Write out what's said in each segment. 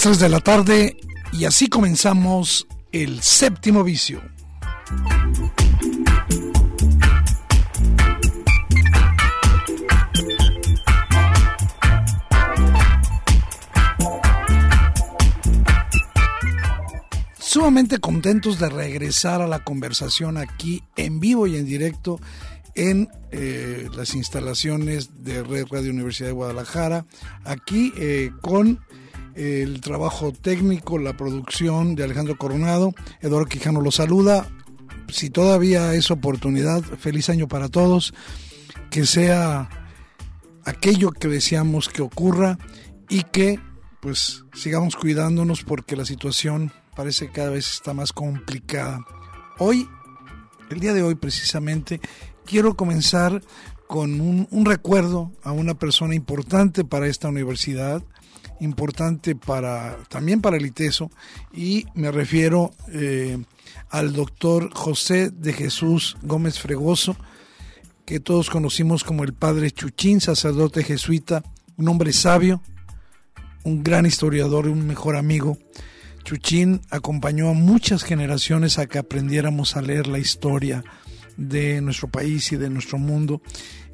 Las 3 de la tarde y así comenzamos el séptimo vicio. Sumamente contentos de regresar a la conversación aquí en vivo y en directo en eh, las instalaciones de Red Radio Universidad de Guadalajara, aquí eh, con el trabajo técnico, la producción de Alejandro Coronado. Eduardo Quijano lo saluda. Si todavía es oportunidad, feliz año para todos. Que sea aquello que deseamos que ocurra y que pues sigamos cuidándonos porque la situación parece que cada vez está más complicada. Hoy, el día de hoy precisamente, quiero comenzar con un, un recuerdo a una persona importante para esta universidad, importante para también para el ITESO y me refiero eh, al doctor José de Jesús Gómez Fregoso, que todos conocimos como el padre Chuchín, sacerdote jesuita, un hombre sabio, un gran historiador y un mejor amigo. Chuchín acompañó a muchas generaciones a que aprendiéramos a leer la historia de nuestro país y de nuestro mundo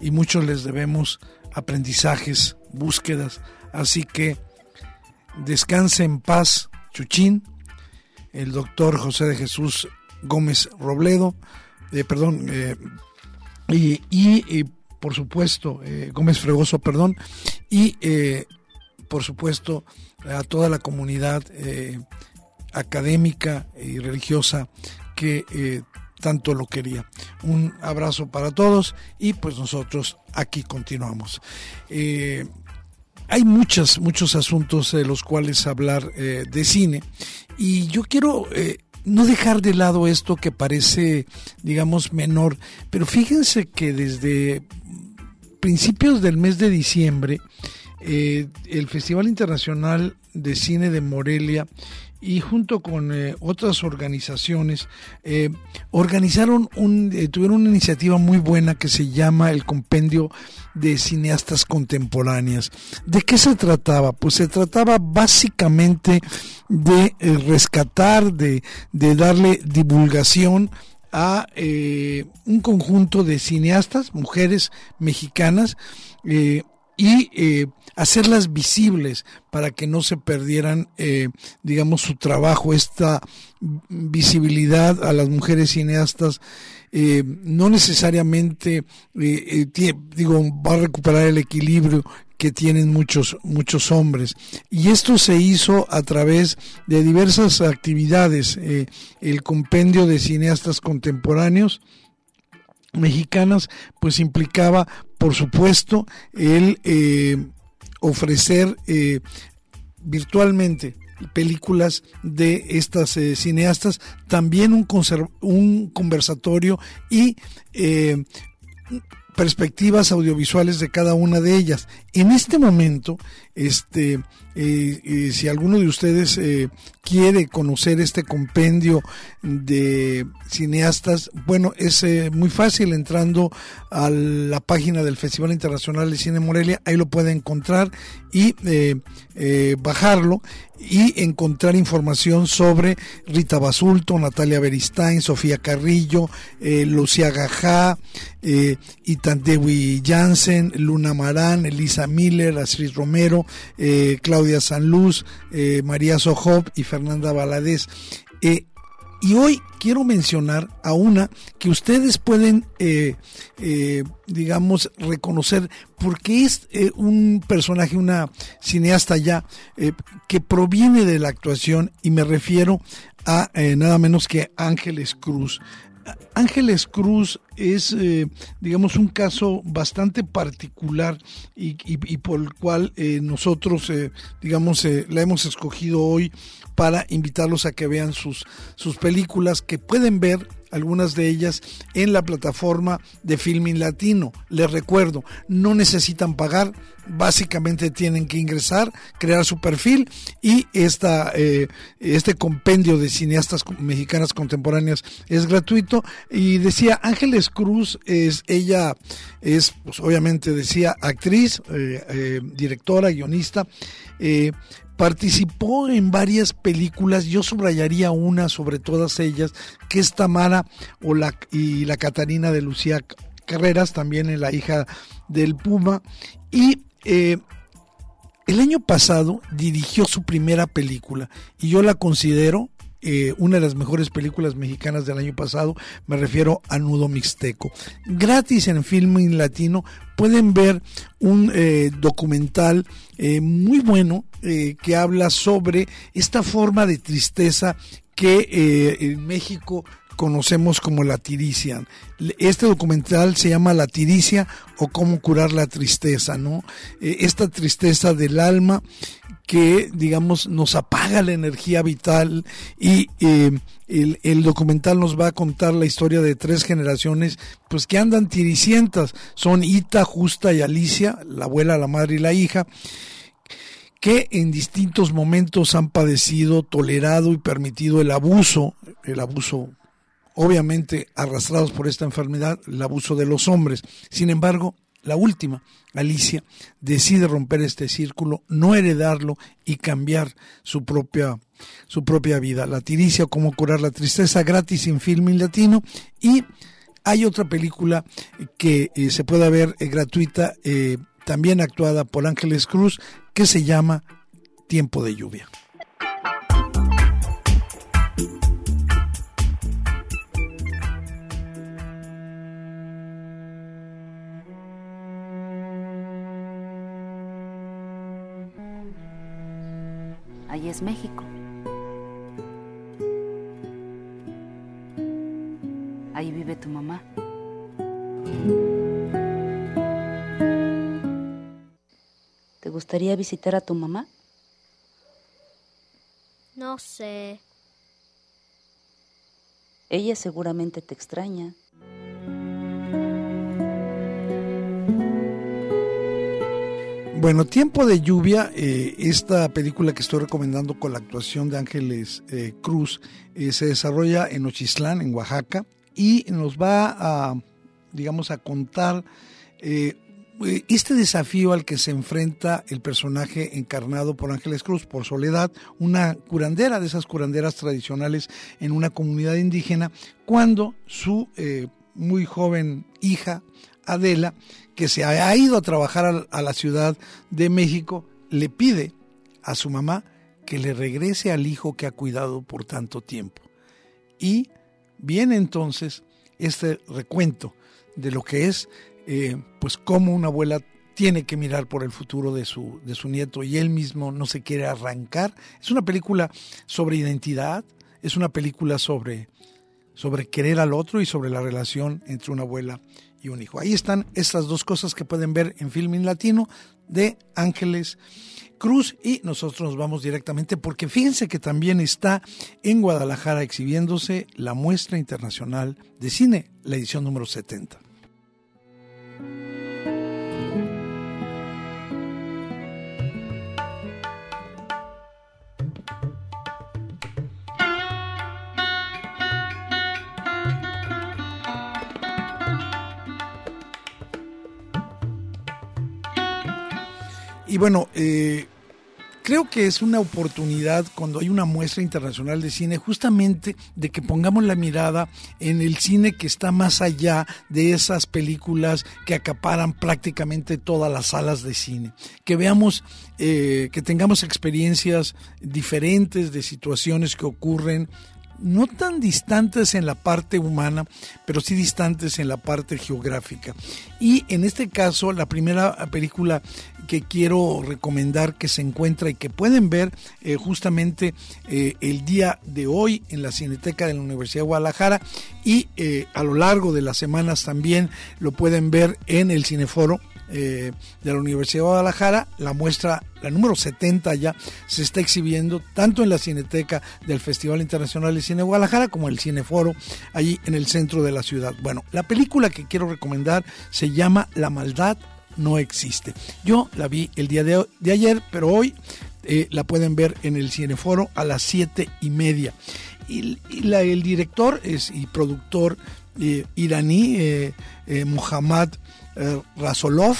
y muchos les debemos aprendizajes, búsquedas. Así que descanse en paz, Chuchín, el doctor José de Jesús Gómez Robledo, eh, perdón, eh, y, y, por supuesto, eh, Gómez Fregoso, perdón, y por supuesto a toda la comunidad académica y religiosa que tanto lo quería. Un abrazo para todos y pues nosotros aquí continuamos. Eh, hay muchos, muchos asuntos de los cuales hablar eh, de cine. Y yo quiero eh, no dejar de lado esto que parece, digamos, menor, pero fíjense que desde principios del mes de diciembre, el Festival Internacional de Cine de Morelia y junto con eh, otras organizaciones eh, organizaron un eh, tuvieron una iniciativa muy buena que se llama el compendio de cineastas contemporáneas. De qué se trataba pues se trataba básicamente de rescatar de, de darle divulgación a un conjunto de cineastas mujeres mexicanas y eh, hacerlas visibles para que no se perdieran, eh, digamos, su trabajo, esta visibilidad a las mujeres cineastas. Eh, no necesariamente, digo, va a recuperar el equilibrio que tienen muchos, muchos hombres. Y esto se hizo a través de diversas actividades. el compendio de cineastas contemporáneos, mexicanas, pues implicaba, por supuesto, el eh, ofrecer eh, virtualmente películas de estas eh, cineastas, también un, un conversatorio y perspectivas audiovisuales de cada una de ellas. En este momento, este, si alguno de ustedes quiere conocer este compendio de cineastas, bueno, es eh, muy fácil entrando a la página del Festival Internacional de Cine Morelia, ahí lo puede encontrar y eh, eh, bajarlo y encontrar información sobre Rita Basulto, Natalia Beristain, Sofía Carrillo, Lucía Gajá, Itandewi Jansen, Luna Marán, Elisa Miller, Astrid Romero, Claudia Sanluz, María Sojob y Fernanda Valadez. Eh, Y hoy quiero mencionar a una que ustedes pueden, eh, eh, digamos, reconocer porque es eh, un personaje, una cineasta ya que proviene de la actuación y me refiero a nada menos que Ángeles Cruz. Ángeles Cruz es, eh, digamos, un caso bastante particular y, por el cual eh, nosotros, eh, digamos, la hemos escogido hoy para invitarlos a que vean sus, sus películas que pueden ver algunas de ellas en la plataforma de Filming Latino. Les recuerdo, no necesitan pagar, básicamente tienen que ingresar, crear su perfil y esta, eh, este compendio de cineastas mexicanas contemporáneas es gratuito. Y decía, Ángeles Cruz es, ella es, pues obviamente decía, actriz, eh, eh, directora, guionista, Participó en varias películas, yo subrayaría una sobre todas ellas, que es Tamara o la, y la Catarina de Lucía Carreras, también en La hija del Puma. Y eh, el año pasado dirigió su primera película y yo la considero eh, una de las mejores películas mexicanas del año pasado, me refiero a Nudo Mixteco. Gratis en Filming Latino pueden ver un eh, documental eh, muy bueno que habla sobre esta forma de tristeza que en México conocemos como la tiricia. Este documental se llama La tiricia o cómo curar la tristeza, ¿no? esta tristeza del alma que, digamos, nos apaga la energía vital y eh, el, documental nos va a contar la historia de tres generaciones, pues que andan tiricientas. Son Ita, Justa y Alicia, la abuela, la madre y la hija que en distintos momentos han padecido, tolerado y permitido el abuso, el abuso obviamente arrastrados por esta enfermedad, el abuso de los hombres. Sin embargo, la última, Alicia, decide romper este círculo, no heredarlo y cambiar su propia, su propia vida. La tiricia, cómo curar la tristeza, gratis en Filming Latino. Y hay otra película que eh, se puede ver eh, gratuita, eh, también actuada por Ángeles Cruz, que se llama Tiempo de lluvia. Es México. Ahí vive tu mamá. ¿Te gustaría visitar a tu mamá? No sé. Ella seguramente te extraña. Bueno, Tiempo de Lluvia, eh, esta película que estoy recomendando con la actuación de Ángeles eh, Cruz, eh, se desarrolla en Ochislán, en Oaxaca, y nos va a, digamos, a contar este desafío al que se enfrenta el personaje encarnado por Ángeles Cruz, por Soledad, una curandera de esas curanderas tradicionales en una comunidad indígena, cuando su muy joven hija, Adela, que se ha ido a trabajar a, la Ciudad de México, le pide a su mamá que le regrese al hijo que ha cuidado por tanto tiempo. Y viene entonces este recuento de lo que es, eh, pues cómo una abuela tiene que mirar por el futuro de su, de su nieto y él mismo no se quiere arrancar. Es una película sobre identidad, es una película sobre, sobre querer al otro y sobre la relación entre una abuela un hijo. Ahí están estas dos cosas que pueden ver en Filming Latino de Ángeles Cruz y nosotros nos vamos directamente porque fíjense que también está en Guadalajara exhibiéndose la muestra internacional de cine, la edición número 70. Y bueno, eh, creo que es una oportunidad cuando hay una muestra internacional de cine justamente de que pongamos la mirada en el cine que está más allá de esas películas que acaparan prácticamente todas las salas de cine. Que veamos, eh, que tengamos experiencias diferentes de situaciones que ocurren no tan distantes en la parte humana, pero sí distantes en la parte geográfica. Y en este caso, la primera película que quiero recomendar que se encuentra y que pueden ver eh, justamente eh, el día de hoy en la Cineteca de la Universidad de Guadalajara y eh, a lo largo de las semanas también lo pueden ver en el Cineforo de la Universidad de Guadalajara. La muestra, la número 70 ya, se está exhibiendo tanto en la Cineteca del Festival Internacional de Cine de Guadalajara como el Cineforo, allí en el centro de la ciudad. Bueno, la película que quiero recomendar se llama La Maldad no existe. Yo la vi el día de, ayer, pero hoy eh, la pueden ver en el Cineforo a las siete y media. Y, el director es, y productor eh, iraní, eh, Muhammad Rasolov,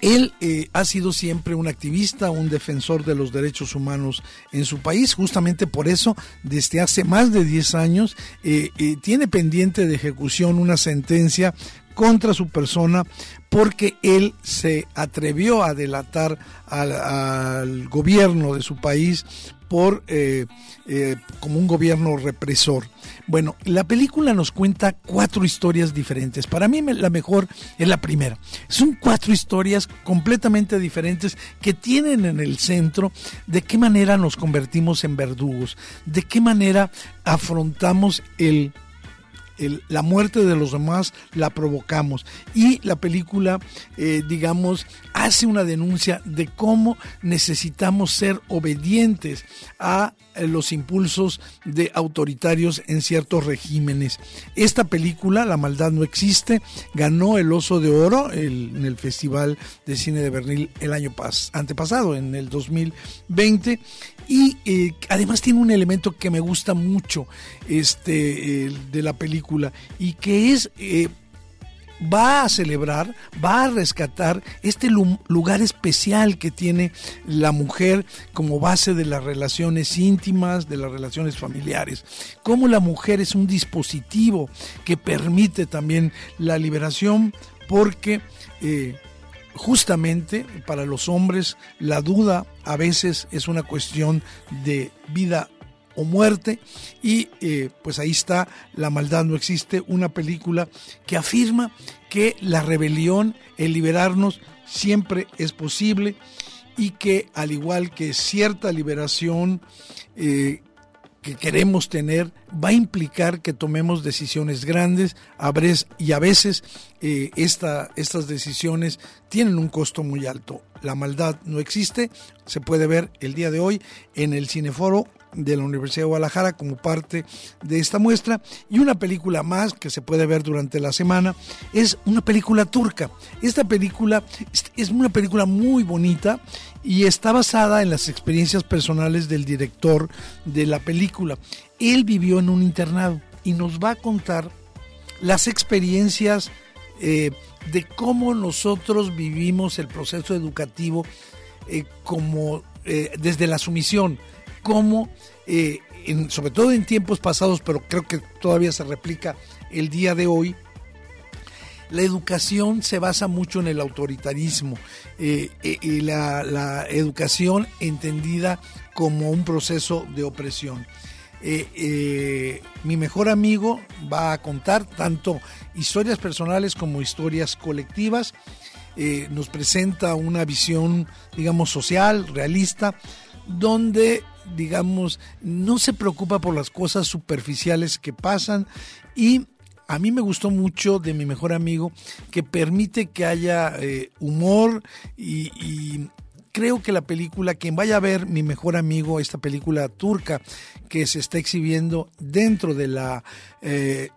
él ha sido siempre un activista, un defensor de los derechos humanos en su país. Justamente por eso, desde hace más de 10 años, tiene pendiente de ejecución una sentencia contra su persona porque él se atrevió a delatar al, gobierno de su país por eh, eh, como un gobierno represor. Bueno, la película nos cuenta cuatro historias diferentes. Para mí la mejor es la primera. Son cuatro historias completamente diferentes que tienen en el centro de qué manera nos convertimos en verdugos, de qué manera afrontamos el la muerte de los demás la provocamos. Y la película, eh, digamos, hace una denuncia de cómo necesitamos ser obedientes a eh, los impulsos de autoritarios en ciertos regímenes. Esta película, La maldad no existe, ganó el Oso de Oro en el Festival de Cine de Berlín el año antepasado, en el 2020 y eh, además tiene un elemento que me gusta mucho este, de la película y que es... Eh, va a celebrar, va a rescatar este lugar especial que tiene la mujer como base de las relaciones íntimas, de las relaciones familiares. Cómo la mujer es un dispositivo que permite también la liberación porque eh, justamente para los hombres la duda a veces es una cuestión de vida o muerte y eh, pues ahí está La maldad no existe, una película que afirma que la rebelión, el liberarnos siempre es posible y que al igual que cierta liberación eh, que queremos tener va a implicar que tomemos decisiones grandes y a veces eh, estas decisiones tienen un costo muy alto. La maldad no existe, se puede ver el día de hoy en el Cineforo de la Universidad de Guadalajara como parte de esta muestra y una película más que se puede ver durante la semana es una película turca. Esta película es una película muy bonita y está basada en las experiencias personales del director de la película. Él vivió en un internado y nos va a contar las experiencias eh, de cómo nosotros vivimos el proceso educativo eh, como eh, desde la sumisión cómo, eh, sobre todo en tiempos pasados, pero creo que todavía se replica el día de hoy, la educación se basa mucho en el autoritarismo eh, eh, y la, educación entendida como un proceso de opresión. mi mejor amigo va a contar tanto historias personales como historias colectivas. nos presenta una visión, digamos, social, realista, donde digamos, no se preocupa por las cosas superficiales que pasan. Y a mí me gustó mucho de mi mejor amigo que permite que haya eh, humor y, creo que la película, quien vaya a ver mi mejor amigo, esta película turca que se está exhibiendo dentro de la... Eh,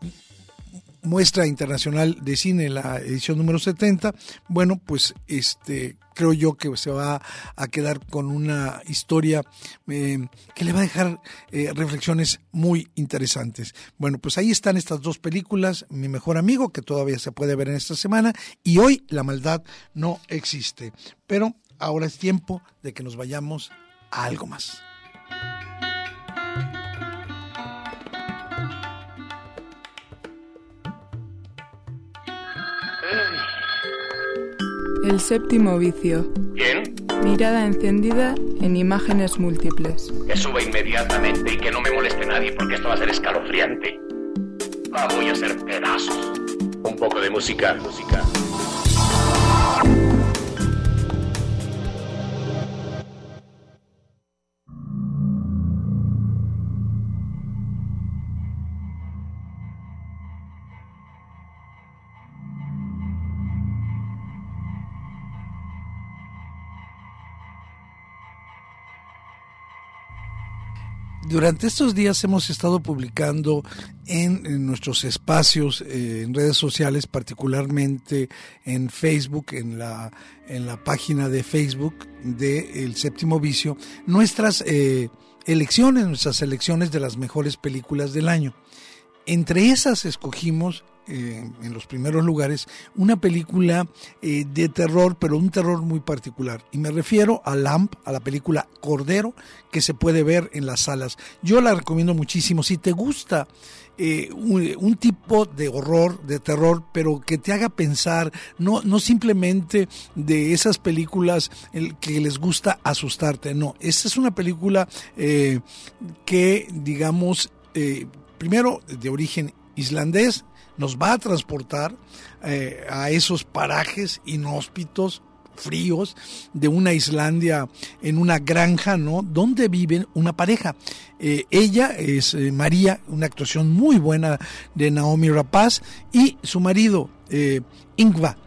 muestra internacional de cine, la edición número 70, bueno, pues este creo yo que se va a quedar con una historia eh, que le va a dejar eh, reflexiones muy interesantes. Bueno, pues ahí están estas dos películas, Mi mejor amigo, que todavía se puede ver en esta semana, y hoy La maldad no existe. Pero ahora es tiempo de que nos vayamos a algo más. El séptimo vicio. ¿Quién? Mirada encendida en imágenes múltiples. Que suba inmediatamente y que no me moleste nadie porque esto va a ser escalofriante. La voy a hacer pedazos. Un poco de música, música. Durante estos días hemos estado publicando en, nuestros espacios, eh, en redes sociales, particularmente en Facebook, en la, en la página de Facebook de El Séptimo Vicio, nuestras eh, elecciones, nuestras elecciones de las mejores películas del año. Entre esas escogimos eh, en los primeros lugares una película eh, de terror, pero un terror muy particular. Y me refiero a Lamp, a la película Cordero, que se puede ver en las salas. Yo la recomiendo muchísimo. Si te gusta eh, un, tipo de horror, de terror, pero que te haga pensar, no, no simplemente de esas películas que les gusta asustarte, no, esta es una película que, digamos, primero de origen islandés, nos va a transportar eh, a esos parajes inhóspitos, fríos de una Islandia en una granja, ¿no? Donde viven una pareja. Eh, ella es eh, María, una actuación muy buena de Naomi Rapaz, y su marido, Ingva.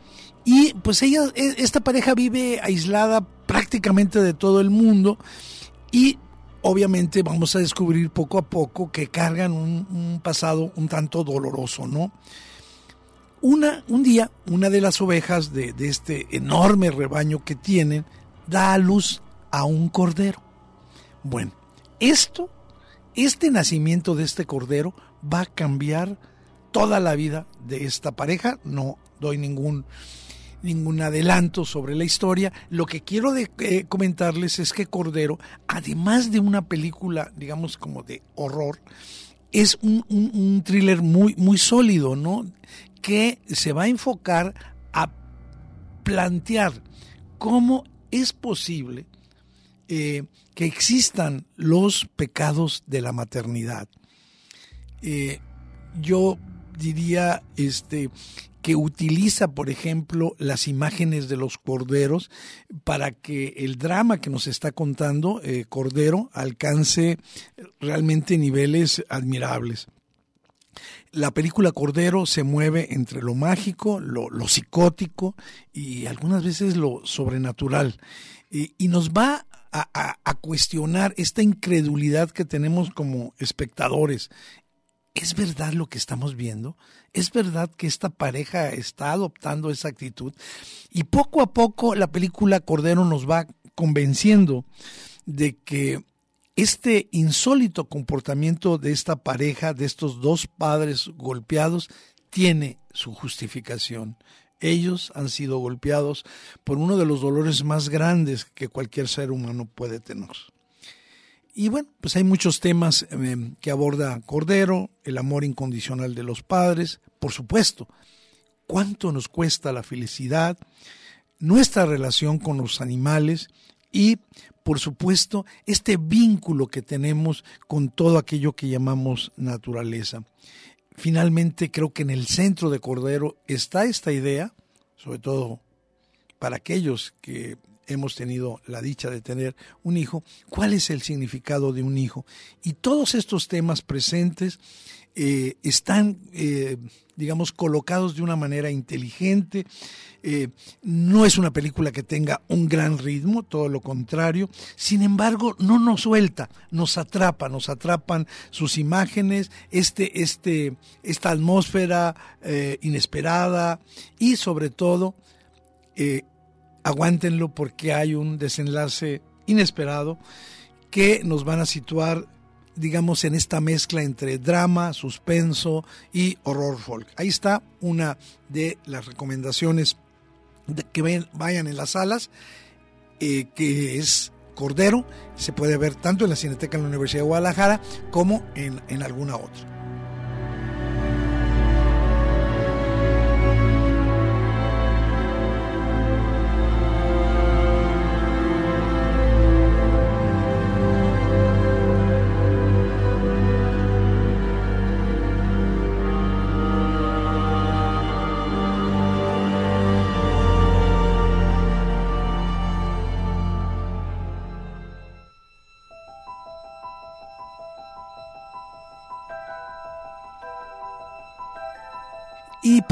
Y pues ella, e, esta pareja vive aislada prácticamente de todo el mundo y obviamente vamos a descubrir poco a poco que cargan un, pasado un tanto doloroso, ¿no? Una, un día, una de las ovejas de, de, este enorme rebaño que tienen da a luz a un cordero. Bueno, esto, este nacimiento de este cordero va a cambiar toda la vida de esta pareja. No doy ningún ningún adelanto sobre la historia. Lo que quiero de, eh, comentarles es que Cordero, además de una película, digamos, como de horror, es un, un, thriller muy, muy sólido, ¿no? Que se va a enfocar a plantear cómo es posible eh, que existan los pecados de la maternidad. Eh, yo diría este que utiliza, por ejemplo, las imágenes de los corderos para que el drama que nos está contando eh, Cordero alcance realmente niveles admirables. La película Cordero se mueve entre lo mágico, lo, psicótico y algunas veces lo sobrenatural. y nos va a, cuestionar esta incredulidad que tenemos como espectadores ¿Es verdad lo que estamos viendo? ¿Es verdad que esta pareja está adoptando esa actitud? Y poco a poco la película Cordero nos va convenciendo de que este insólito comportamiento de esta pareja, de estos dos padres golpeados, tiene su justificación. Ellos han sido golpeados por uno de los dolores más grandes que cualquier ser humano puede tener. Y bueno, pues hay muchos temas em, que aborda Cordero, el amor incondicional de los padres, por supuesto, cuánto nos cuesta la felicidad, nuestra relación con los animales y, por supuesto, este vínculo que tenemos con todo aquello que llamamos naturaleza. Finalmente, creo que en el centro de Cordero está esta idea, sobre todo para aquellos que hemos tenido la dicha de tener un hijo, cuál es el significado de un hijo. Y todos estos temas presentes eh, están, eh, digamos, colocados de una manera inteligente. Eh, no es una película que tenga un gran ritmo, todo lo contrario. Sin embargo, no nos suelta, nos atrapa, nos atrapan sus imágenes, este, este, esta atmósfera inesperada y sobre todo aguántenlo porque hay un desenlace inesperado que nos van a situar digamos en esta mezcla entre drama, suspenso y horror folk. Ahí está una de las recomendaciones de que vayan en las salas, eh, que es Cordero, se puede ver tanto en la Cineteca de la Universidad de Guadalajara como en, en alguna otra.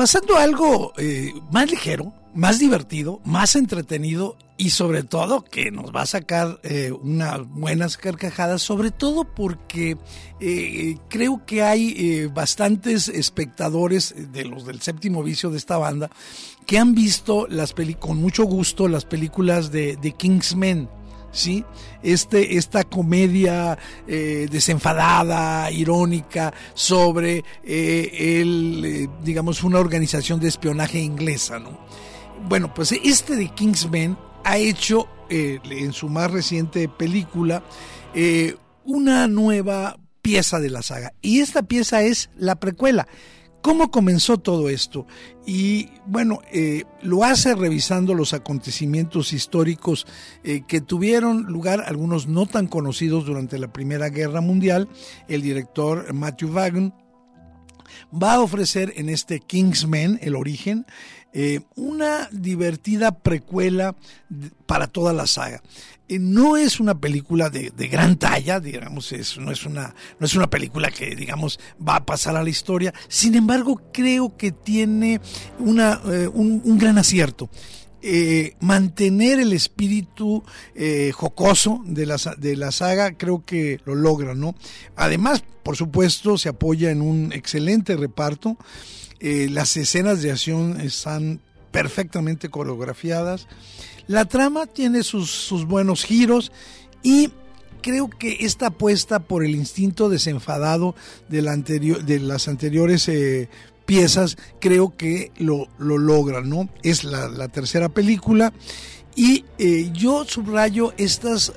Pasando algo eh, más ligero, más divertido, más entretenido y sobre todo que nos va a sacar eh, unas buenas carcajadas, sobre todo porque eh, creo que hay eh, bastantes espectadores de los del séptimo vicio de esta banda que han visto las con mucho gusto las películas de, de Kingsmen. ¿Sí? Este, esta comedia desenfadada, irónica, sobre el, digamos, una organización de espionaje inglesa, ¿no? Bueno, pues este de Kingsman ha hecho eh, en su más reciente película eh, una nueva pieza de la saga. Y esta pieza es la precuela. ¿Cómo comenzó todo esto? Y bueno, eh, lo hace revisando los acontecimientos históricos que tuvieron lugar, algunos no tan conocidos durante la Primera Guerra Mundial. El director Matthew Vaughn va a ofrecer en este Kingsman, el origen, eh, una divertida precuela para toda la saga. Eh, no es una película de, gran talla, digamos, es, no, es una, no es una película que, digamos, va a pasar a la historia. Sin embargo, creo que tiene una, eh, un, gran acierto. Mantener el espíritu jocoso de la, de la saga creo que lo logra, ¿no? Además, por supuesto, se apoya en un excelente reparto. Eh, las escenas de acción están perfectamente coreografiadas. La trama tiene sus, buenos giros y creo que esta apuesta por el instinto desenfadado de, anterior, de las anteriores eh, piezas, creo que lo, lo logran, ¿no? Es la, tercera película y eh, yo subrayo estas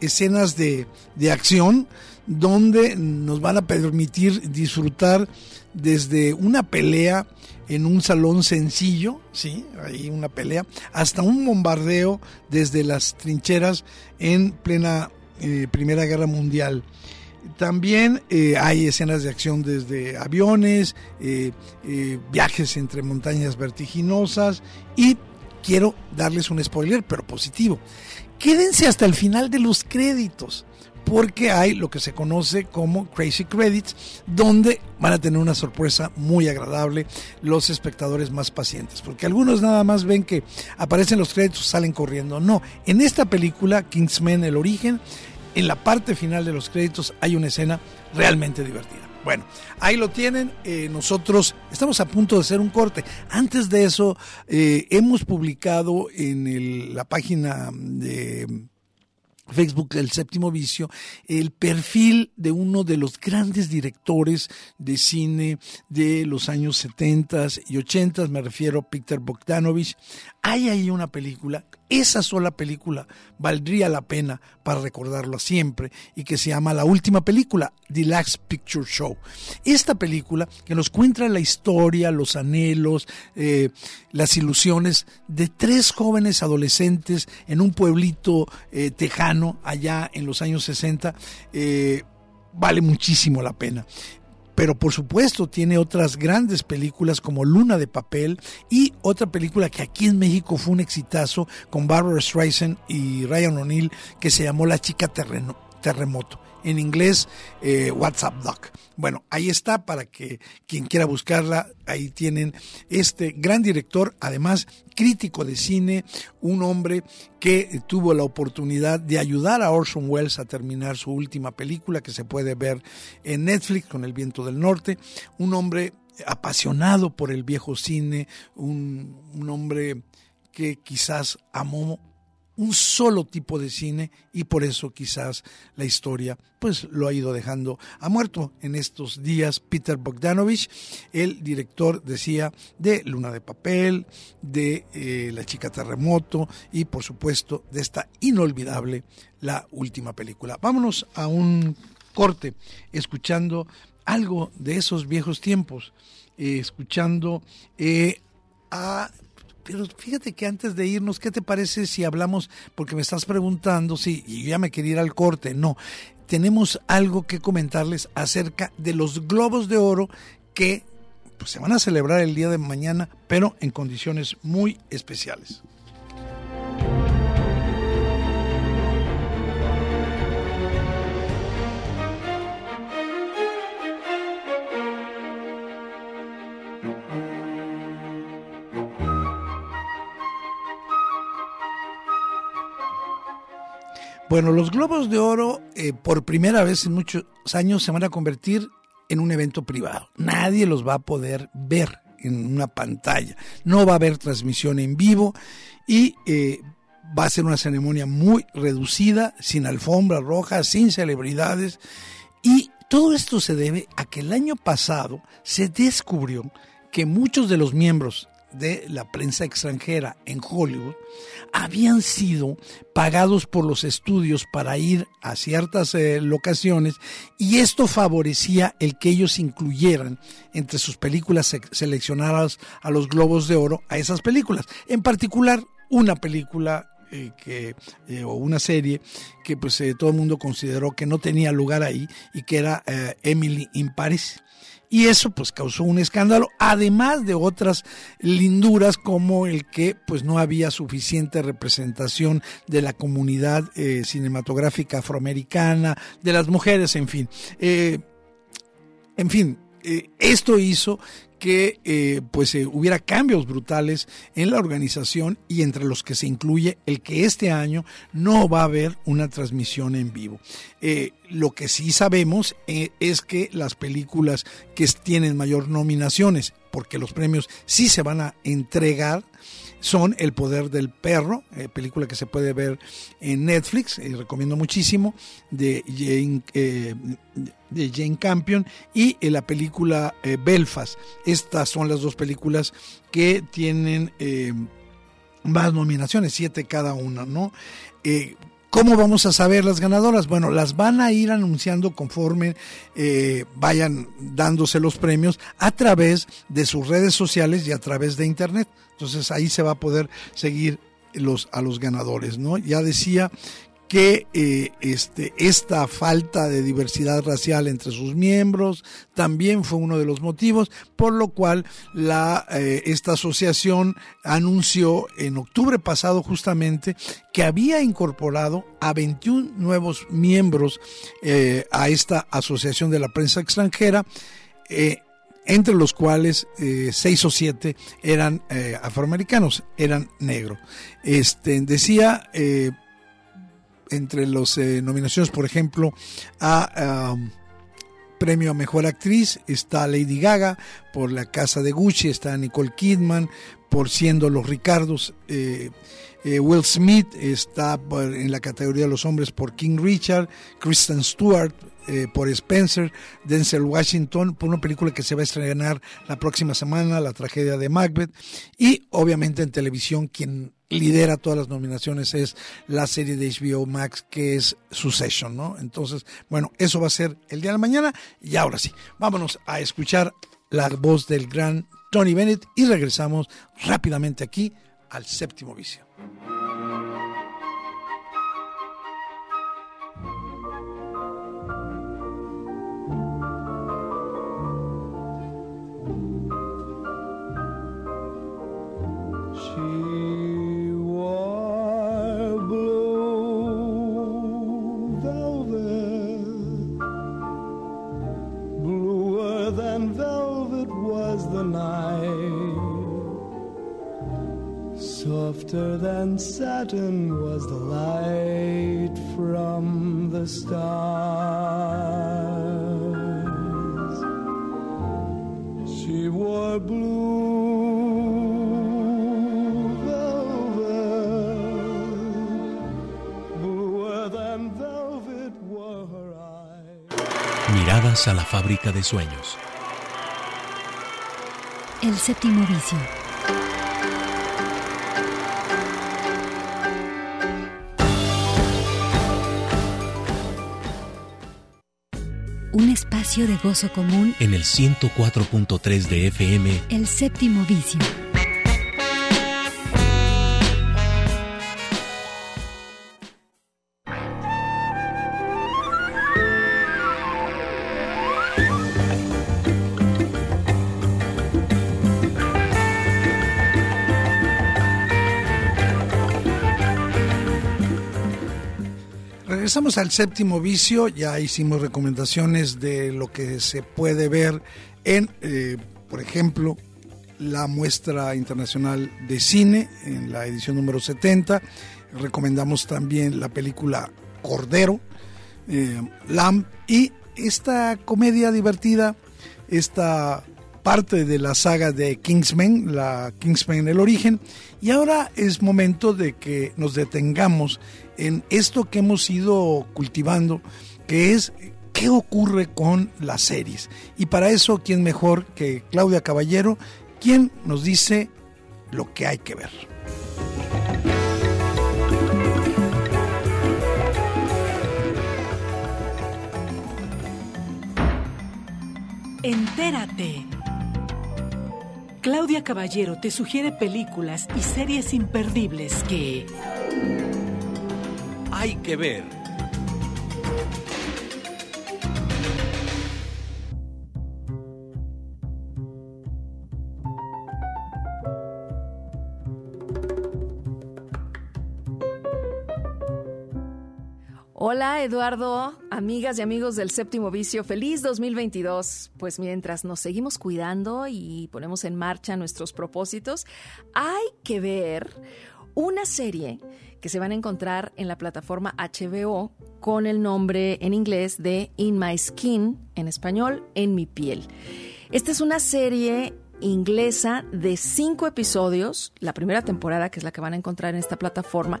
escenas de, de acción donde nos van a permitir disfrutar desde una pelea en un salón sencillo, sí, ahí una pelea, hasta un bombardeo desde las trincheras en plena eh, Primera Guerra Mundial. También eh, hay escenas de acción desde aviones, eh, viajes entre montañas vertiginosas y quiero darles un spoiler, pero positivo. Quédense hasta el final de los créditos porque hay lo que se conoce como Crazy Credits, donde van a tener una sorpresa muy agradable los espectadores más pacientes, porque algunos nada más ven que aparecen los créditos, salen corriendo. No, en esta película, Kingsman, el origen, en la parte final de los créditos hay una escena realmente divertida. Bueno, ahí lo tienen. Eh, nosotros estamos a punto de hacer un corte. Antes de eso, eh, hemos publicado en la página de Facebook, el séptimo vicio, el perfil de uno de los grandes directores de cine de los años 70 y 80, me refiero a Peter Bogdanovich. Hay ahí una película, esa sola película valdría la pena para recordarlo siempre y que se llama La Última Película, The Last Picture Show. Esta película que nos cuenta la historia, los anhelos, eh, las ilusiones de tres jóvenes adolescentes en un pueblito eh, tejano allá en los años 60, eh, vale muchísimo la pena pero por supuesto tiene otras grandes películas como Luna de Papel y otra película que aquí en México fue un exitazo con Barbara Streisand y Ryan O'Neill que se llamó La chica terremoto en inglés eh, WhatsApp Doc. Bueno, ahí está para que quien quiera buscarla, ahí tienen este gran director, además crítico de cine, un hombre que tuvo la oportunidad de ayudar a Orson Welles a terminar su última película que se puede ver en Netflix con El viento del norte, un hombre apasionado por el viejo cine, un, un hombre que quizás amó un solo tipo de cine y por eso quizás la historia pues lo ha ido dejando a muerto en estos días Peter Bogdanovich, el director decía de Luna de Papel, de eh, La chica terremoto y por supuesto de esta inolvidable la última película. Vámonos a un corte escuchando algo de esos viejos tiempos, eh, escuchando eh, a pero fíjate que antes de irnos, ¿qué te parece si hablamos? Porque me estás preguntando si y yo ya me quería ir al corte. No, tenemos algo que comentarles acerca de los globos de oro que pues, se van a celebrar el día de mañana, pero en condiciones muy especiales. Bueno, los Globos de Oro eh, por primera vez en muchos años se van a convertir en un evento privado. Nadie los va a poder ver en una pantalla. No va a haber transmisión en vivo y eh, va a ser una ceremonia muy reducida, sin alfombra roja, sin celebridades. Y todo esto se debe a que el año pasado se descubrió que muchos de los miembros de la prensa extranjera en Hollywood habían sido pagados por los estudios para ir a ciertas eh, locaciones y esto favorecía el que ellos incluyeran entre sus películas seleccionadas a los Globos de Oro a esas películas. En particular, una película eh, que, eh, o una serie que pues todo el mundo consideró que no tenía lugar ahí y que era Emily in Paris. Y eso pues causó un escándalo, además de otras linduras como el que pues no había suficiente representación de la comunidad eh, cinematográfica afroamericana, de las mujeres, en fin. Eh, en fin, eh, esto hizo que eh, pues eh, hubiera cambios brutales en la organización y entre los que se incluye el que este año no va a haber una transmisión en vivo. Eh, lo que sí sabemos es que las películas que tienen mayor nominaciones, porque los premios sí se van a entregar, son El Poder del Perro, película que se puede ver en Netflix, y recomiendo muchísimo, de Jane, de Jane Campion, y eh, la película Belfast. Estas son las dos películas que tienen más nominaciones, siete cada una, ¿no? ¿Cómo vamos a saber las ganadoras? Bueno, las van a ir anunciando conforme vayan dándose los premios a través de sus redes sociales y a través de internet. Entonces ahí se va a poder seguir los, a los ganadores, ¿no? Ya decía que eh, este, esta falta de diversidad racial entre sus miembros también fue uno de los motivos, por lo cual la, eh, esta asociación anunció en octubre pasado justamente que había incorporado a 21 nuevos miembros eh, a esta asociación de la prensa extranjera entre los cuales eh, seis o siete eran afroamericanos, eran negros. Este, decía, entre las nominaciones, por ejemplo, a... premio a Mejor Actriz está Lady Gaga, por La Casa de Gucci está Nicole Kidman, por Siendo los Ricardos, Will Smith está en la categoría de los hombres por King Richard, Kristen Stewart eh, por Spencer, Denzel Washington, por una película que se va a estrenar la próxima semana, La tragedia de Macbeth, y obviamente en televisión quien lidera todas las nominaciones es la serie de HBO Max que es Succession, ¿no? Entonces, bueno, eso va a ser el día de mañana y ahora sí, vámonos a escuchar la voz del gran Tony Bennett y regresamos rápidamente aquí al séptimo vicio. Satin was the light from the stars. She wore blue velvet, bluer than velvet were her eyes. Miradas a la fábrica de sueños. El séptimo vicio. Espacio de gozo común En el 104.3 de FM, El séptimo vicio. Regresamos al séptimo vicio, ya hicimos recomendaciones de lo que se puede ver en, eh, por ejemplo, la muestra internacional de cine en la edición número 70. Recomendamos también la película Cordero, eh, Lamb y esta comedia divertida, esta parte de la saga de Kingsman, la Kingsman el origen, y ahora es momento de que nos detengamos en esto que hemos ido cultivando, que es qué ocurre con las series. Y para eso, ¿quién mejor que Claudia Caballero, quien nos dice lo que hay que ver? Entérate. Claudia Caballero te sugiere películas y series imperdibles que... Hay que ver. Hola Eduardo, amigas y amigos del séptimo vicio, feliz 2022. Pues mientras nos seguimos cuidando y ponemos en marcha nuestros propósitos, hay que ver una serie que se van a encontrar en la plataforma HBO con el nombre en inglés de In My Skin, en español, En mi piel. Esta es una serie inglesa de cinco episodios, la primera temporada, que es la que van a encontrar en esta plataforma.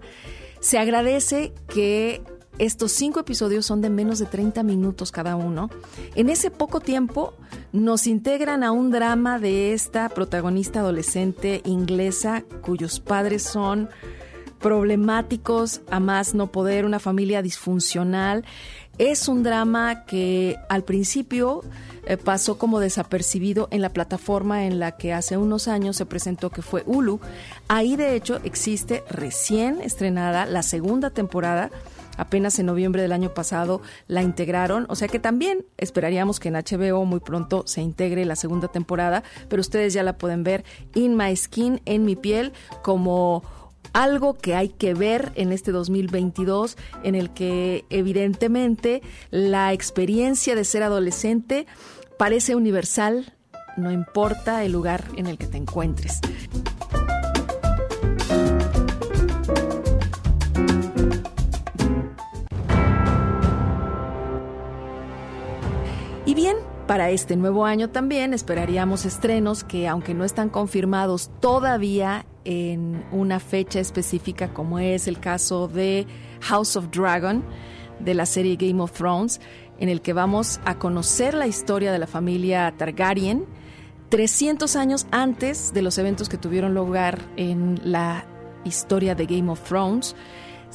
Se agradece que estos cinco episodios son de menos de 30 minutos cada uno. En ese poco tiempo nos integran a un drama de esta protagonista adolescente inglesa cuyos padres son problemáticos a más no poder, una familia disfuncional. Es un drama que al principio eh, pasó como desapercibido en la plataforma en la que hace unos años se presentó que fue Hulu. Ahí de hecho existe recién estrenada la segunda temporada apenas en noviembre del año pasado la integraron, o sea que también esperaríamos que en HBO muy pronto se integre la segunda temporada, pero ustedes ya la pueden ver In My Skin, en mi piel, como algo que hay que ver en este 2022 en el que evidentemente la experiencia de ser adolescente parece universal, no importa el lugar en el que te encuentres. Bien, para este nuevo año también esperaríamos estrenos que, aunque no están confirmados todavía en una fecha específica, como es el caso de House of Dragon, de la serie Game of Thrones, en el que vamos a conocer la historia de la familia Targaryen 300 años antes de los eventos que tuvieron lugar en la historia de Game of Thrones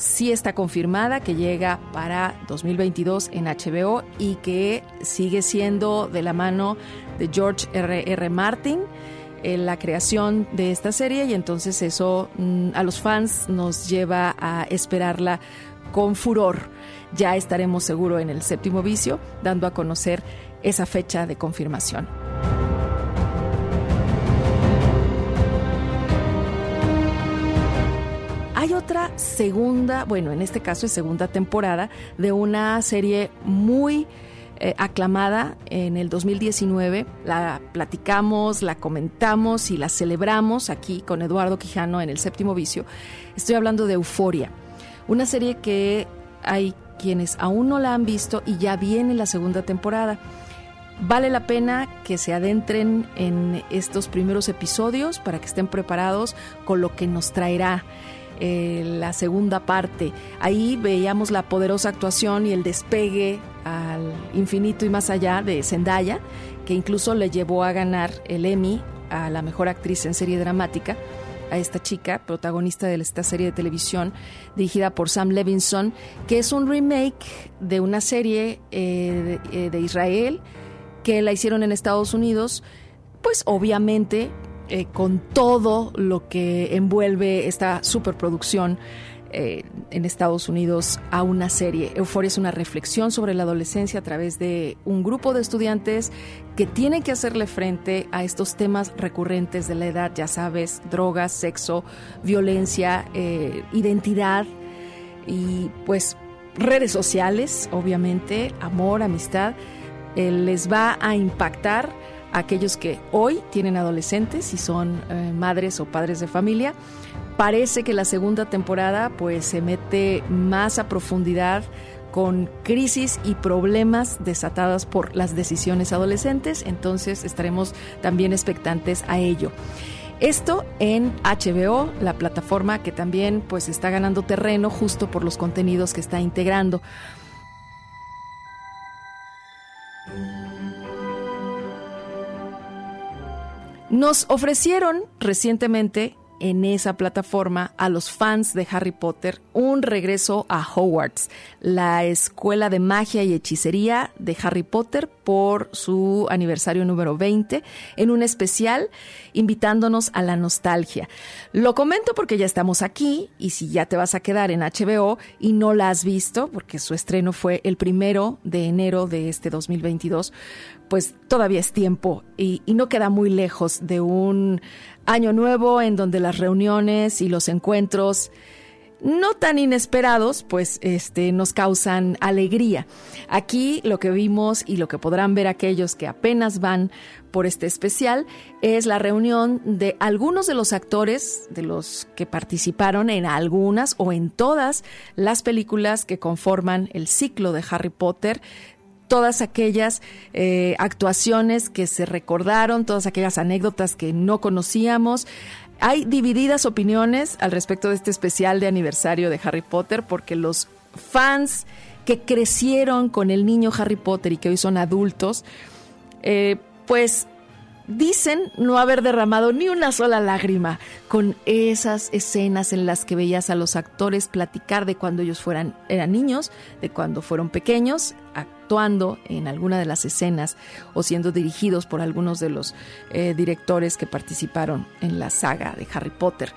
sí está confirmada que llega para 2022 en HBO y que sigue siendo de la mano de George R. R. Martin en la creación de esta serie y entonces eso mm, a los fans nos lleva a esperarla con furor. Ya estaremos seguro en el séptimo vicio dando a conocer esa fecha de confirmación. Hay otra segunda, bueno, en este caso es segunda temporada de una serie muy eh, aclamada en el 2019. La platicamos, la comentamos y la celebramos aquí con Eduardo Quijano en el séptimo vicio. Estoy hablando de Euforia, una serie que hay quienes aún no la han visto y ya viene la segunda temporada. Vale la pena que se adentren en estos primeros episodios para que estén preparados con lo que nos traerá eh, la segunda parte. Ahí veíamos la poderosa actuación y el despegue al infinito y más allá de Zendaya, que incluso le llevó a ganar el Emmy a la mejor actriz en serie dramática a esta chica, protagonista de esta serie de televisión dirigida por Sam Levinson, que es un remake de una serie eh, eh, de Israel que la hicieron en Estados Unidos, pues obviamente eh, con todo lo que envuelve esta superproducción eh, en Estados Unidos a una serie. Euphoria es una reflexión sobre la adolescencia a través de un grupo de estudiantes que tienen que hacerle frente a estos temas recurrentes de la edad, ya sabes, drogas, sexo, violencia, eh, identidad y pues redes sociales, obviamente, amor, amistad, les va a impactar aquellos que hoy tienen adolescentes y son eh, madres o padres de familia. Parece que la segunda temporada pues se mete más a profundidad con crisis y problemas desatadas por las decisiones adolescentes, entonces estaremos también expectantes a ello. Esto en HBO, la plataforma que también pues está ganando terreno justo por los contenidos que está integrando. Nos ofrecieron recientemente en esa plataforma a los fans de Harry Potter un regreso a Hogwarts, la escuela de magia y hechicería de Harry Potter por su aniversario número 20 en un especial invitándonos a la nostalgia. Lo comento porque ya estamos aquí y si ya te vas a quedar en HBO y no la has visto porque su estreno fue el primero de enero de este 2022, pues todavía es tiempo y, y no queda muy lejos de un año nuevo en donde las reuniones y los encuentros no tan inesperados, pues este nos causan alegría. Aquí lo que vimos y lo que podrán ver aquellos que apenas van por este especial es la reunión de algunos de los actores de los que participaron en algunas o en todas las películas que conforman el ciclo de Harry Potter todas aquellas eh, actuaciones que se recordaron, todas aquellas anécdotas que no conocíamos. Hay divididas opiniones al respecto de este especial de aniversario de Harry Potter porque los fans que crecieron con el niño Harry Potter y que hoy son adultos, eh, pues dicen no haber derramado ni una sola lágrima con esas escenas en las que veías a los actores platicar de cuando ellos fueran, eran niños, de cuando fueron pequeños, actuando en alguna de las escenas o siendo dirigidos por algunos de los eh, directores que participaron en la saga de Harry Potter.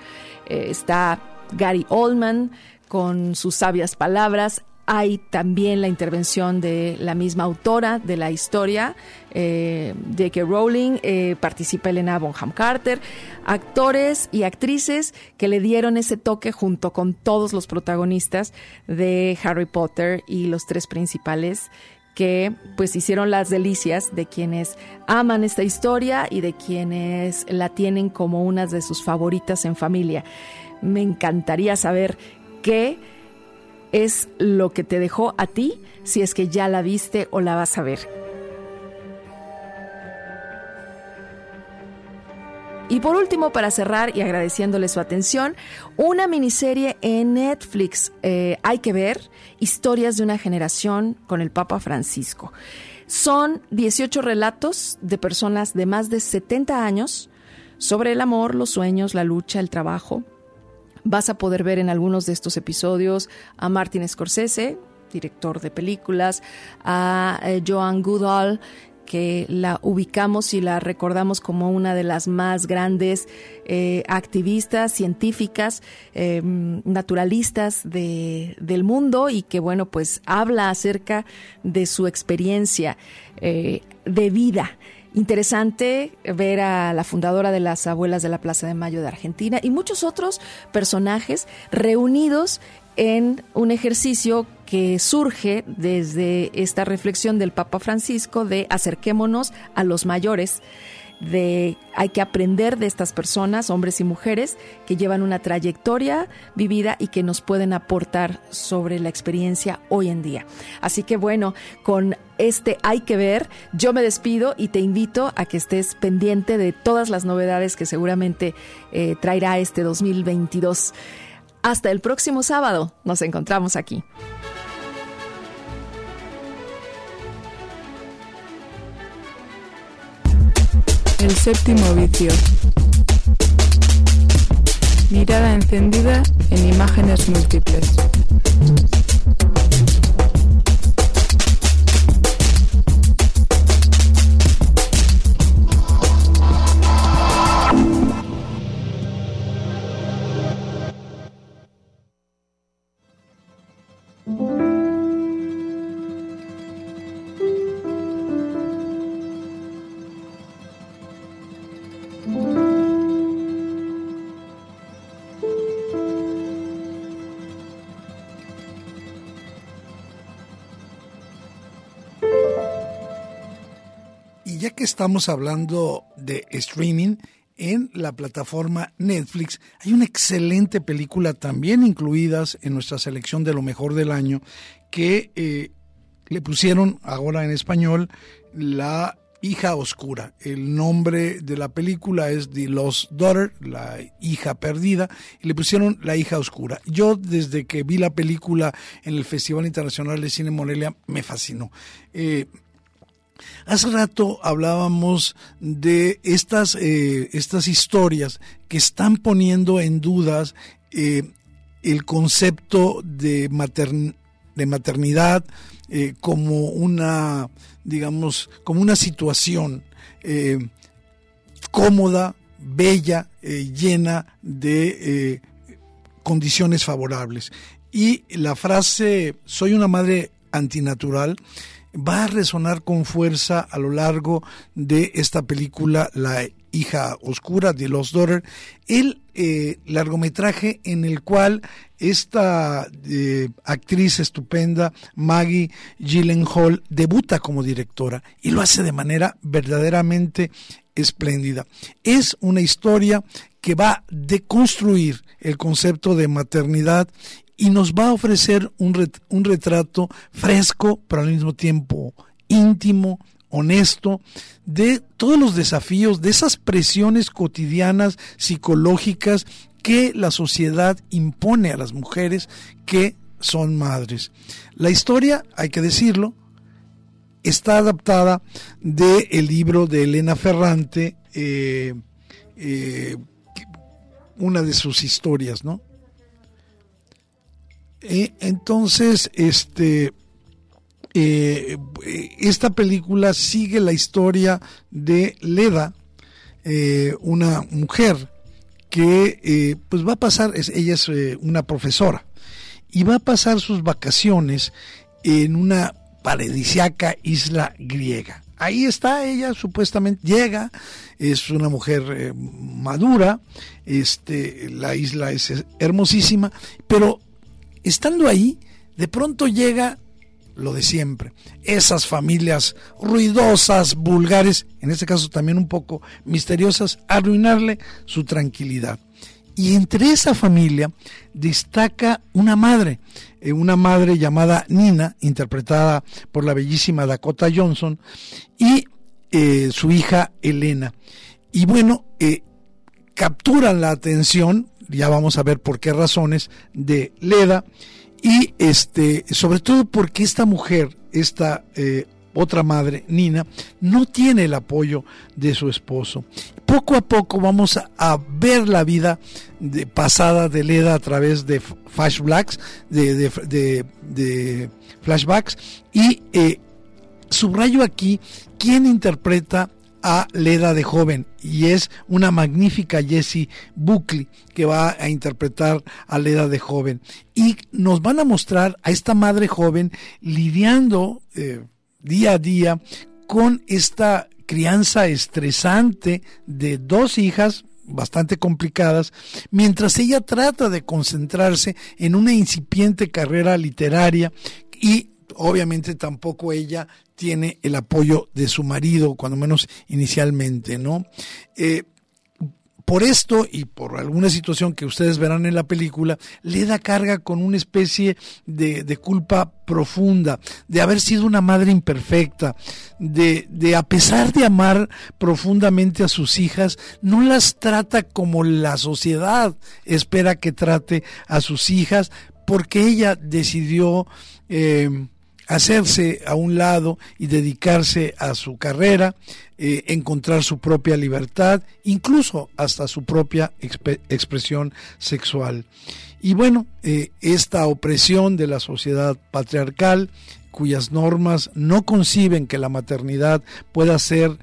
Eh, está Gary Oldman con sus sabias palabras, hay también la intervención de la misma autora de la historia, eh, J.K. Rowling, eh, participa Elena Bonham Carter, actores y actrices que le dieron ese toque junto con todos los protagonistas de Harry Potter y los tres principales que pues hicieron las delicias de quienes aman esta historia y de quienes la tienen como una de sus favoritas en familia. Me encantaría saber qué es lo que te dejó a ti si es que ya la viste o la vas a ver. Y por último, para cerrar y agradeciéndole su atención, una miniserie en Netflix. Eh, hay que ver historias de una generación con el Papa Francisco. Son 18 relatos de personas de más de 70 años sobre el amor, los sueños, la lucha, el trabajo, Vas a poder ver en algunos de estos episodios a Martin Scorsese, director de películas, a eh, Joan Goodall, que la ubicamos y la recordamos como una de las más grandes eh, activistas, científicas, em, naturalistas del mundo y que, bueno, pues habla acerca de su experiencia eh, de vida Interesante ver a la fundadora de las Abuelas de la Plaza de Mayo de Argentina y muchos otros personajes reunidos en un ejercicio que surge desde esta reflexión del Papa Francisco de acerquémonos a los mayores de hay que aprender de estas personas, hombres y mujeres, que llevan una trayectoria vivida y que nos pueden aportar sobre la experiencia hoy en día. Así que bueno, con este hay que ver, yo me despido y te invito a que estés pendiente de todas las novedades que seguramente eh, traerá este 2022. Hasta el próximo sábado, nos encontramos aquí. El séptimo vicio. Mirada encendida en imágenes múltiples. Estamos hablando de streaming, en la plataforma Netflix hay una excelente película también incluidas en nuestra selección de lo mejor del año que eh, le pusieron ahora en español la hija oscura. El nombre de la película es The Lost Daughter, la hija perdida, y le pusieron la hija oscura. Yo desde que vi la película en el Festival Internacional de Cine Morelia me fascinó. Eh, Hace rato hablábamos de estas, eh, estas historias que están poniendo en dudas eh, el concepto de, maternidad eh, como una, digamos, como una situación cómoda, bella, llena de condiciones favorables. Y la frase, soy una madre antinatural, va a resonar con fuerza a lo largo de esta película La hija oscura de Los Daughter, el eh, largometraje en el cual esta eh, actriz estupenda, Maggie Gyllenhaal, debuta como directora y lo hace de manera verdaderamente espléndida. Es una historia que va a deconstruir el concepto de maternidad y nos va a ofrecer un, un retrato fresco, pero al mismo tiempo íntimo, honesto, de todos los desafíos, de esas presiones cotidianas psicológicas que la sociedad impone a las mujeres que son madres. La historia, hay que decirlo, está adaptada del el libro de Elena Ferrante, eh, eh, una de sus historias, ¿no? Eh, entonces, este, eh, esta película sigue la historia de Leda, eh, una mujer que pues va a pasar, ella es una profesora, y va a pasar sus vacaciones en una paradisiaca isla griega. Ahí está ella, supuestamente llega, es una mujer madura, este, la isla es hermosísima, pero estando ahí, de pronto llega lo de siempre, esas familias ruidosas, vulgares, en este caso también un poco misteriosas, arruinarle su tranquilidad. Y entre esa familia destaca una madre, eh, una madre llamada Nina, interpretada por la bellísima Dakota Johnson, y eh, su hija Elena. Y bueno, eh, capturan la atención ya vamos a ver por qué razones, de Leda, y este, sobre todo porque esta mujer, esta eh, otra madre, Nina, no tiene el apoyo de su esposo. Poco a poco vamos a, ver la vida de, pasada de Leda a través de flashbacks, de, de, flashbacks, y eh, subrayo aquí quién interpreta a Leda de joven. Y es una magnífica Jessie Buckley que va a interpretar a Leda de joven. Y nos van a mostrar a esta madre joven lidiando eh, día a día con esta crianza estresante de dos hijas bastante complicadas, mientras ella trata de concentrarse en una incipiente carrera literaria y obviamente tampoco ella tiene el apoyo de su marido, cuando menos inicialmente, ¿no? Eh, por esto y por alguna situación que ustedes verán en la película, le da carga con una especie de, de culpa profunda, de haber sido una madre imperfecta, de, de a pesar de amar profundamente a sus hijas, no las trata como la sociedad espera que trate a sus hijas, porque ella decidió eh, hacerse a un lado y dedicarse a su carrera, eh, encontrar su propia libertad, incluso hasta su propia expresión sexual. Y bueno, eh, esta opresión de la sociedad patriarcal, cuyas normas no conciben que la maternidad pueda ser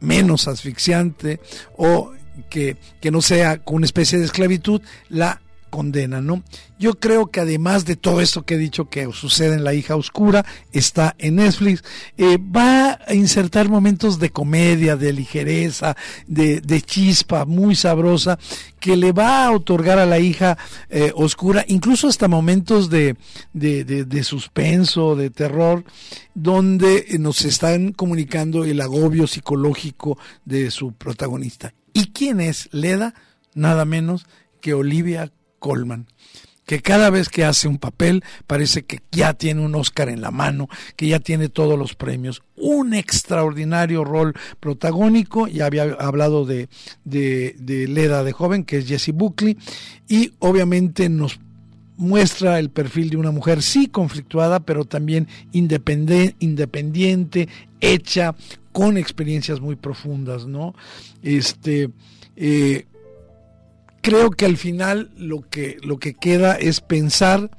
menos asfixiante o que, que no sea con una especie de esclavitud, la condena, ¿no? Yo creo que además de todo esto que he dicho que sucede en La hija oscura, está en Netflix, eh, va a insertar momentos de comedia, de ligereza, de, de, chispa muy sabrosa, que le va a otorgar a la hija eh, oscura, incluso hasta momentos de, de, de, suspenso, de terror, donde nos están comunicando el agobio psicológico de su protagonista. ¿Y quién es Leda? Nada menos que Olivia Colman que cada vez que hace un papel parece que ya tiene un Oscar en la mano, que ya tiene todos los premios. Un extraordinario rol protagónico, ya había hablado de, de, Leda de joven, que es Jessie Buckley, y obviamente nos muestra el perfil de una mujer sí conflictuada, pero también independiente, independiente hecha, con experiencias muy profundas, ¿no? Este, eh, creo que al final lo que, lo que queda es pensar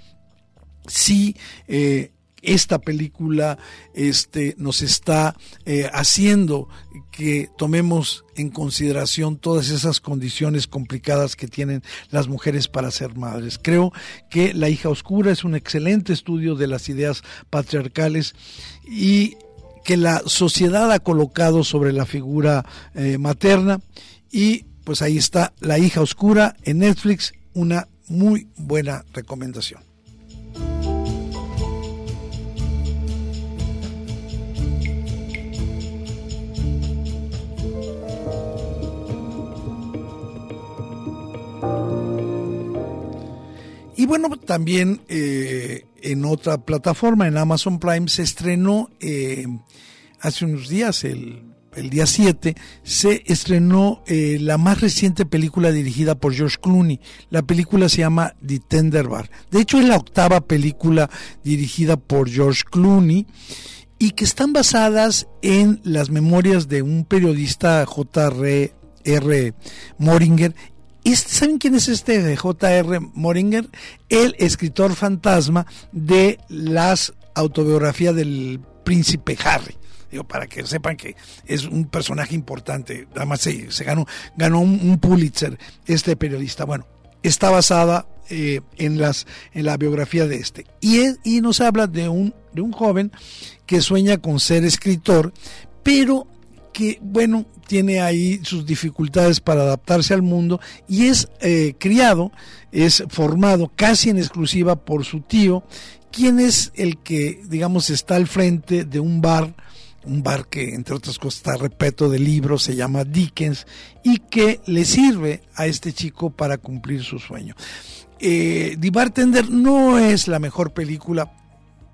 si eh, esta película este, nos está eh, haciendo que tomemos en consideración todas esas condiciones complicadas que tienen las mujeres para ser madres. Creo que La hija oscura es un excelente estudio de las ideas patriarcales y que la sociedad ha colocado sobre la figura eh, materna y pues ahí está La hija oscura en Netflix, una muy buena recomendación. Y bueno, también eh, en otra plataforma, en Amazon Prime, se estrenó eh, hace unos días, el el día 7, se estrenó eh, la más reciente película dirigida por George Clooney. La película se llama The Tender Bar. De hecho, es la octava película dirigida por George Clooney y que están basadas en las memorias de un periodista J.R. Moringer. ¿Saben quién es este J.R. Moringer? El escritor fantasma de las autobiografías del príncipe Harry digo, para que sepan que es un personaje importante. Además se, se ganó, ganó un, Pulitzer este periodista. Bueno, está basada eh, en las en la biografía de este y, y nos habla de un de un joven que sueña con ser escritor, pero que bueno tiene ahí sus dificultades para adaptarse al mundo y es eh, criado, es formado casi en exclusiva por su tío, quien es el que digamos está al frente de un bar un bar que entre otras cosas está repleto de libros, se llama Dickens, y que le sirve a este chico para cumplir su sueño. Eh, The Bartender no es la mejor película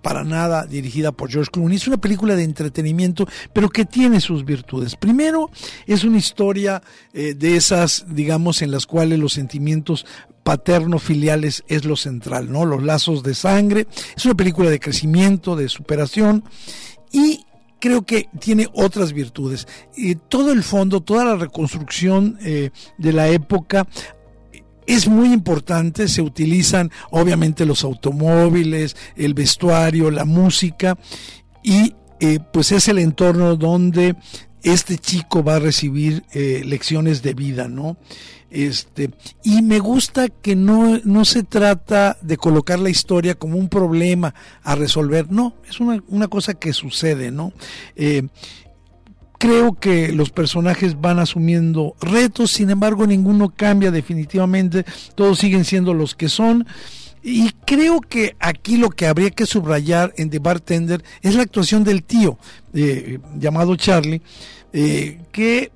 para nada dirigida por George Clooney. Es una película de entretenimiento, pero que tiene sus virtudes. Primero, es una historia eh, de esas, digamos, en las cuales los sentimientos paterno-filiales es lo central, ¿no? Los lazos de sangre. Es una película de crecimiento, de superación. Y creo que tiene otras virtudes. y todo el fondo, toda la reconstrucción eh, de la época es muy importante, se utilizan obviamente los automóviles, el vestuario, la música y eh, pues es el entorno donde este chico va a recibir eh, lecciones de vida, ¿no? Este, y me gusta que no, no se trata de colocar la historia como un problema a resolver, no, es una, una cosa que sucede, ¿no? Eh, creo que los personajes van asumiendo retos, sin embargo ninguno cambia definitivamente, todos siguen siendo los que son. Y creo que aquí lo que habría que subrayar en The Bartender es la actuación del tío, eh, llamado Charlie, eh, que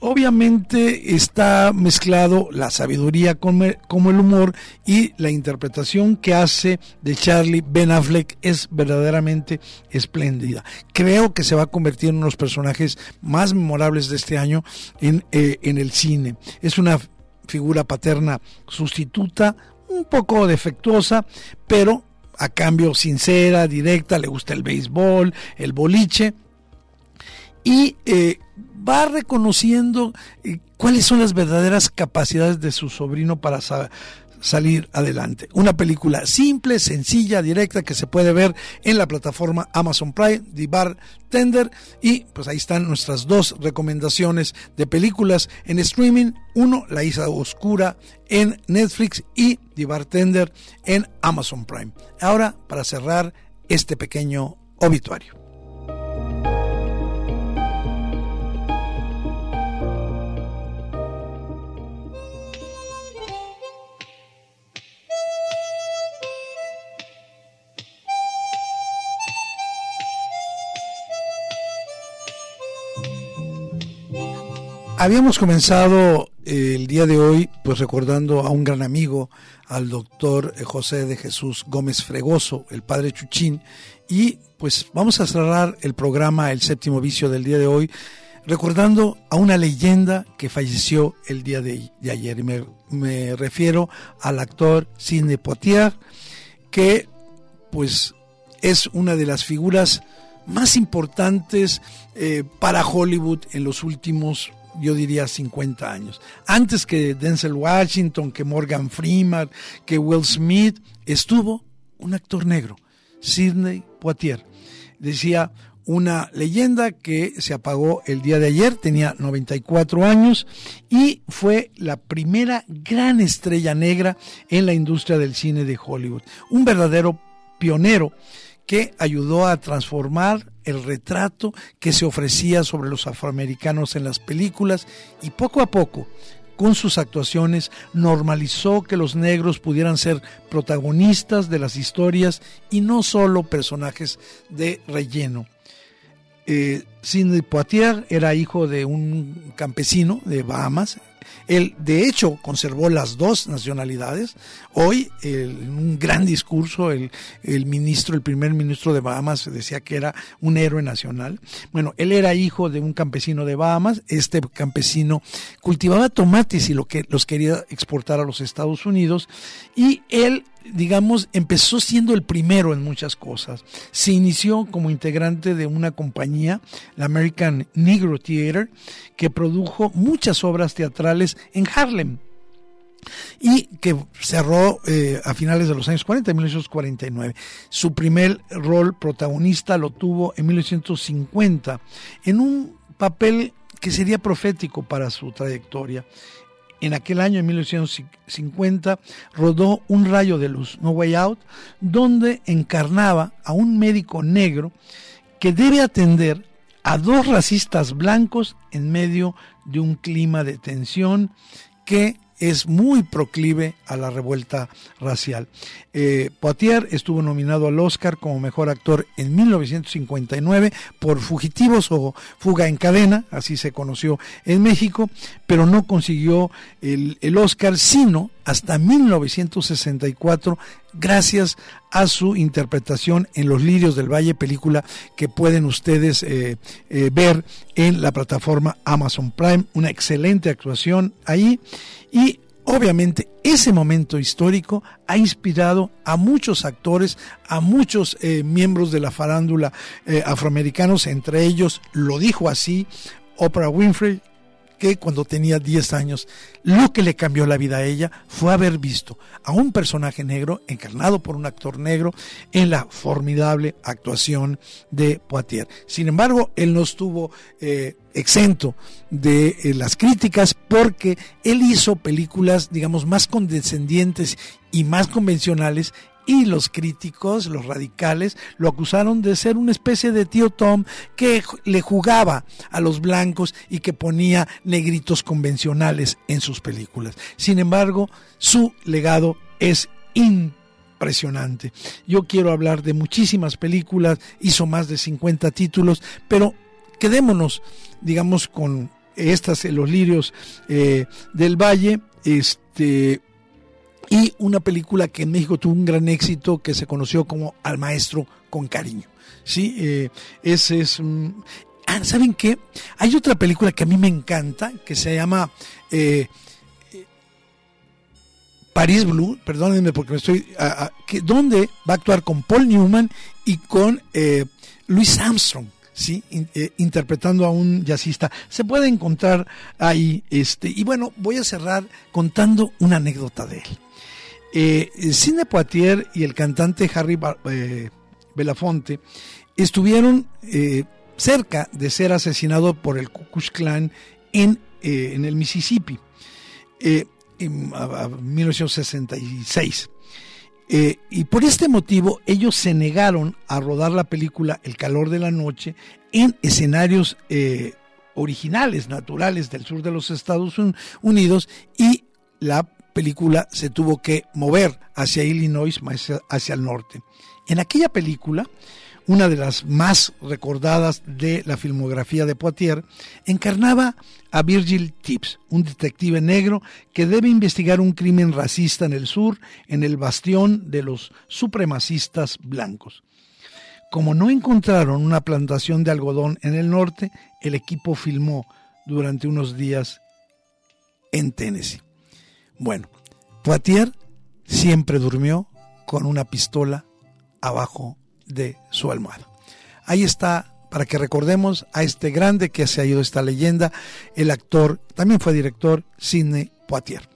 obviamente está mezclado la sabiduría como el humor y la interpretación que hace de Charlie Ben Affleck es verdaderamente espléndida. Creo que se va a convertir en uno de los personajes más memorables de este año en, eh, en el cine. Es una figura paterna sustituta, un poco defectuosa, pero a cambio sincera, directa, le gusta el béisbol, el boliche y eh, va reconociendo eh, cuáles son las verdaderas capacidades de su sobrino para salir adelante. Una película simple, sencilla, directa que se puede ver en la plataforma Amazon Prime, The Bartender y pues ahí están nuestras dos recomendaciones de películas en streaming. Uno, La Isla Oscura en Netflix y The Bartender en Amazon Prime. Ahora, para cerrar este pequeño obituario. Habíamos comenzado eh, el día de hoy pues recordando a un gran amigo, al doctor eh, José de Jesús Gómez Fregoso, el padre Chuchín, y pues vamos a cerrar el programa El séptimo vicio del día de hoy recordando a una leyenda que falleció el día de, ayer. Y me, refiero al actor Sidney Poitier, que pues es una de las figuras más importantes eh, para Hollywood en los últimos yo diría 50 años. Antes que Denzel Washington, que Morgan Freeman, que Will Smith, estuvo un actor negro, Sidney Poitier. Decía una leyenda que se apagó el día de ayer, tenía 94 años y fue la primera gran estrella negra en la industria del cine de Hollywood. Un verdadero pionero que ayudó a transformar el retrato que se ofrecía sobre los afroamericanos en las películas y poco a poco con sus actuaciones normalizó que los negros pudieran ser protagonistas de las historias y no solo personajes de relleno. Eh, Sidney Poitier era hijo de un campesino de Bahamas, él, de hecho, conservó las dos nacionalidades. Hoy, en un gran discurso, el, el, ministro, el primer ministro de Bahamas, decía que era un héroe nacional. Bueno, él era hijo de un campesino de Bahamas. Este campesino cultivaba tomates y lo que los quería exportar a los Estados Unidos. Y él digamos, empezó siendo el primero en muchas cosas. Se inició como integrante de una compañía, American Negro Theater, que produjo muchas obras teatrales en Harlem y que cerró eh, a finales de los años 40, en 1949. Su primer rol protagonista lo tuvo en 1950 en un papel que sería profético para su trayectoria en aquel año, en 1950, rodó Un rayo de luz, No Way Out, donde encarnaba a un médico negro que debe atender a dos racistas blancos en medio de un clima de tensión que es muy proclive a la revuelta racial. Eh, Poitier estuvo nominado al Oscar como mejor actor en 1959 por Fugitivos o Fuga en Cadena, así se conoció en México, pero no consiguió el, el Oscar sino hasta 1964 gracias a su interpretación en Los Lirios del Valle, película que pueden ustedes eh, eh, ver en la plataforma Amazon Prime. Una excelente actuación ahí y obviamente ese momento histórico ha inspirado a muchos actores, a muchos eh, miembros de la farándula afroamericanos, entre ellos, lo dijo así, Oprah Winfrey, que cuando tenía 10 años, lo que le cambió la vida a ella fue haber visto a un personaje negro encarnado por un actor negro en la formidable actuación de Poitier. Sin embargo, él no estuvo eh, exento de eh, las críticas porque él hizo películas, digamos, más condescendientes y más convencionales y los críticos, los radicales, lo acusaron de ser una especie de tío Tom que le jugaba a los blancos y que ponía negritos convencionales en sus películas. Sin embargo, su legado es impresionante. Yo quiero hablar de muchísimas películas, hizo más de 50 títulos, pero quedémonos, digamos, con estas, los lirios eh, del valle, este, y una película que en México tuvo un gran éxito que se conoció como Al Maestro con Cariño. Sí, eh, ese es un... Ah, ¿Saben qué? Hay otra película que a mí me encanta que se llama eh, Paris Blue, perdónenme porque me estoy... que, donde va a actuar con Paul Newman y con eh, Louis Armstrong. ¿sí? Eh, interpretando a un jazzista. Se puede encontrar ahí, este, y bueno, voy a cerrar contando una anécdota de él. Eh, Sidney Poitier y el cantante Harry eh, Belafonte estuvieron eh, cerca de ser asesinados por el Ku Klux Klan en, eh, el Mississippi en a- a 1966. Eh, y por este motivo ellos se negaron a rodar la película El calor de la noche en escenarios originales, naturales del sur de los Estados Un- Unidos y la película se tuvo que mover hacia Illinois, más hacia, el norte. En aquella película, una de las más recordadas de la filmografía de Poitier, encarnaba a Virgil Tibbs, un detective negro que debe investigar un crimen racista en el sur, en el bastión de los supremacistas blancos. Como no encontraron una plantación de algodón en el norte, el equipo filmó durante unos días en Tennessee. Bueno, Poitier siempre durmió con una pistola abajo de su almohada. Ahí está, para que recordemos a este grande que se ha ido esta leyenda, el actor, también fue director, Sidney Poitier.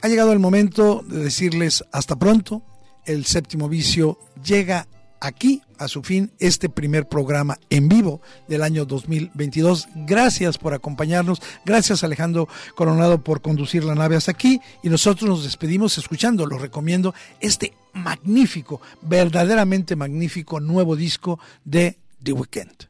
Ha llegado el momento de decirles hasta pronto. El séptimo vicio llega aquí a su fin este primer programa en vivo del año 2022. Gracias por acompañarnos. Gracias Alejandro Coronado por conducir la nave hasta aquí. Y nosotros nos despedimos escuchando, lo recomiendo, este magnífico, verdaderamente magnífico nuevo disco de The Weeknd.